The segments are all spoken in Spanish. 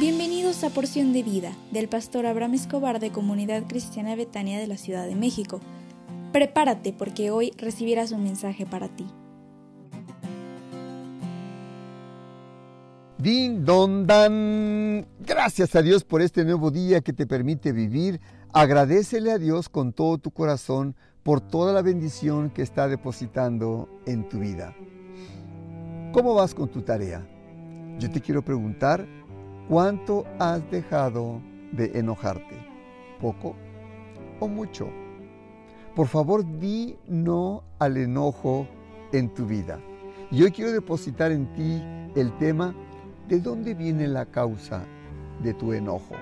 Bienvenidos a Porción de Vida del pastor Abraham Escobar de Comunidad Cristiana Betania de la Ciudad de México. Prepárate porque hoy recibirás un mensaje para ti. Din don dan. Gracias a Dios por este nuevo día que te permite vivir. Agradecele a Dios con todo tu corazón por toda la bendición que está depositando en tu vida. ¿Cómo vas con tu tarea? Yo te quiero preguntar, ¿cuánto has dejado de enojarte? ¿Poco o mucho? Por favor, di no al enojo en tu vida. Y hoy quiero depositar en ti el tema, ¿de dónde viene la causa de tu enojo?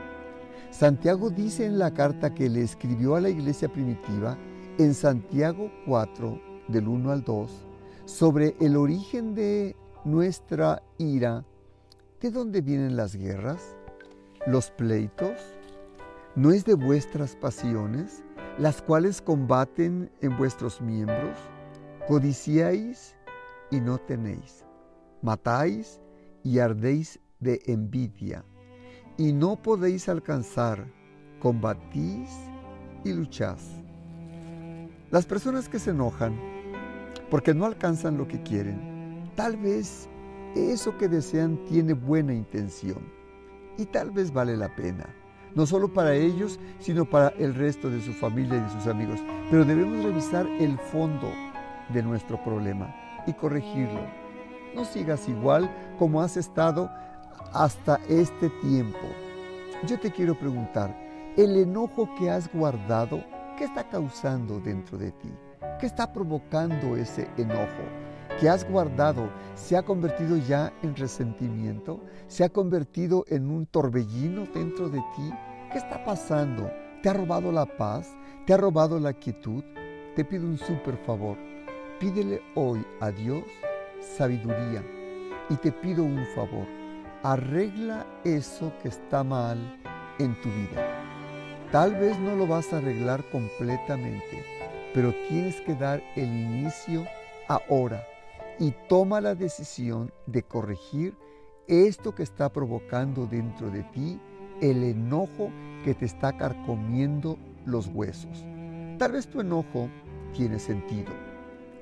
Santiago dice en la carta que le escribió a la iglesia primitiva, en Santiago 4, del 1 al 2, sobre el origen de nuestra ira, ¿de dónde vienen las guerras? ¿Los pleitos? ¿No es de vuestras pasiones, las cuales combaten en vuestros miembros? Codiciáis y no tenéis. Matáis y ardéis de envidia. Y no podéis alcanzar. Combatís y luchás. Las personas que se enojan porque no alcanzan lo que quieren, tal vez eso que desean tiene buena intención y tal vez vale la pena, no solo para ellos, sino para el resto de su familia y de sus amigos. Pero debemos revisar el fondo de nuestro problema y corregirlo. No sigas igual como has estado hasta este tiempo. Yo te quiero preguntar, ¿el enojo que has guardado, qué está causando dentro de ti? ¿Qué está provocando ese enojo? Que has guardado se ha convertido ya en resentimiento? ¿Se ha convertido en un torbellino dentro de ti? ¿Qué está pasando? ¿Te ha robado la paz? ¿Te ha robado la quietud? Te pido un súper favor. Pídele hoy a Dios sabiduría y te pido un favor. Arregla eso que está mal en tu vida. Tal vez no lo vas a arreglar completamente, pero tienes que dar el inicio ahora y toma la decisión de corregir esto que está provocando dentro de ti el enojo que te está carcomiendo los huesos. Tal vez tu enojo tiene sentido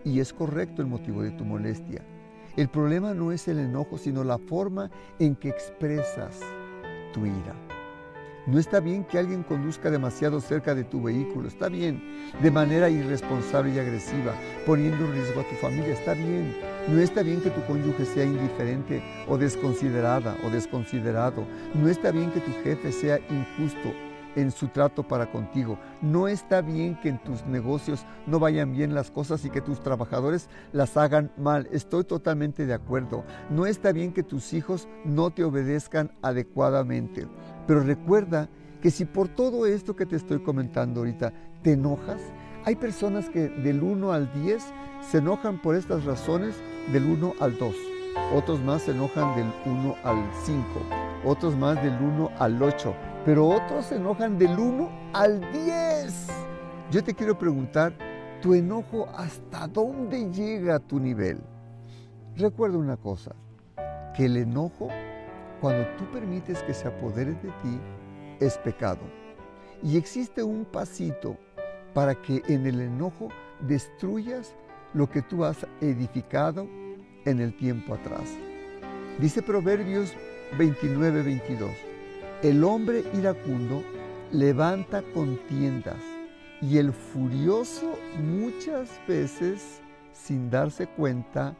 y es correcto el motivo de tu molestia. El problema no es el enojo, sino la forma en que expresas tu ira. No está bien que alguien conduzca demasiado cerca de tu vehículo, está bien, de manera irresponsable y agresiva, poniendo en riesgo a tu familia, está bien. No está bien que tu cónyuge sea indiferente o desconsiderada o desconsiderado. No está bien que tu jefe sea injusto en su trato para contigo. No está bien que en tus negocios no vayan bien las cosas y que tus trabajadores las hagan mal. Estoy totalmente de acuerdo. No está bien que tus hijos no te obedezcan adecuadamente. Pero recuerda que si por todo esto que te estoy comentando ahorita te enojas, hay personas que del 1 al 10 se enojan por estas razones del 1 al 2. Otros más se enojan del 1 al 5. Otros más del 1 al 8. Pero otros se enojan del 1 al 10. Yo te quiero preguntar, ¿tu enojo hasta dónde llega a tu nivel? Recuerda una cosa, que el enojo cuando tú permites que se apodere de ti, es pecado. Y existe un pasito para que en el enojo destruyas lo que tú has edificado en el tiempo atrás. Dice Proverbios 29, 22. El hombre iracundo levanta contiendas y el furioso muchas veces, sin darse cuenta,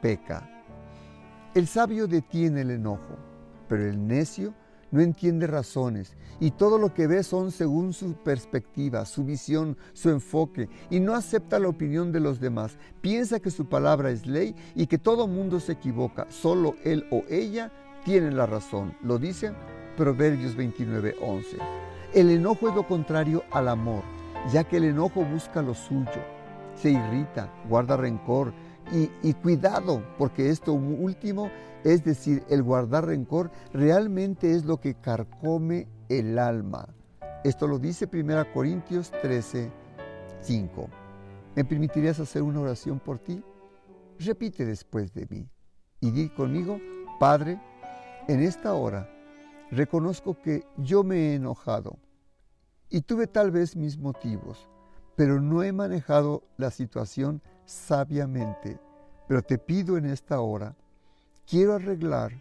peca. El sabio detiene el enojo pero el necio no entiende razones y todo lo que ve son según su perspectiva, su visión, su enfoque y no acepta la opinión de los demás. Piensa que su palabra es ley y que todo mundo se equivoca. Solo él o ella tienen la razón. Lo dice Proverbios 29:11. El enojo es lo contrario al amor, ya que el enojo busca lo suyo, se irrita, guarda rencor y, cuidado, porque esto último es decir, el guardar rencor realmente es lo que carcome el alma. Esto lo dice 1 Corintios 13, 5. ¿Me permitirías hacer una oración por ti? Repite después de mí y di conmigo, Padre, en esta hora reconozco que yo me he enojado y tuve tal vez mis motivos, pero no he manejado la situación sabiamente. Pero te pido en esta hora, quiero arreglar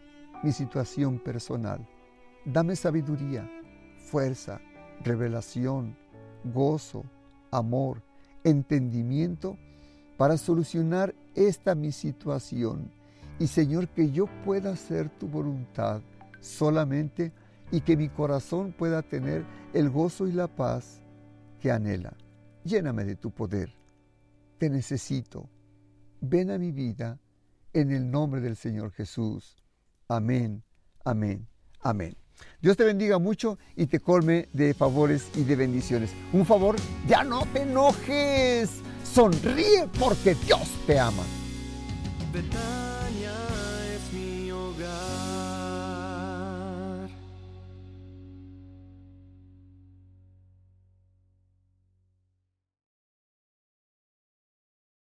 mi situación personal. Dame sabiduría, fuerza, revelación, gozo, amor, entendimiento para solucionar esta mi situación. Y Señor, que yo pueda hacer tu voluntad solamente y que mi corazón pueda tener el gozo y la paz que anhela. Lléname de tu poder. Te necesito. Ven a mi vida en el nombre del Señor Jesús. Amén, amén, amén. Dios te bendiga mucho y te colme de favores y de bendiciones. Un favor, ya no te enojes. Sonríe porque Dios te ama.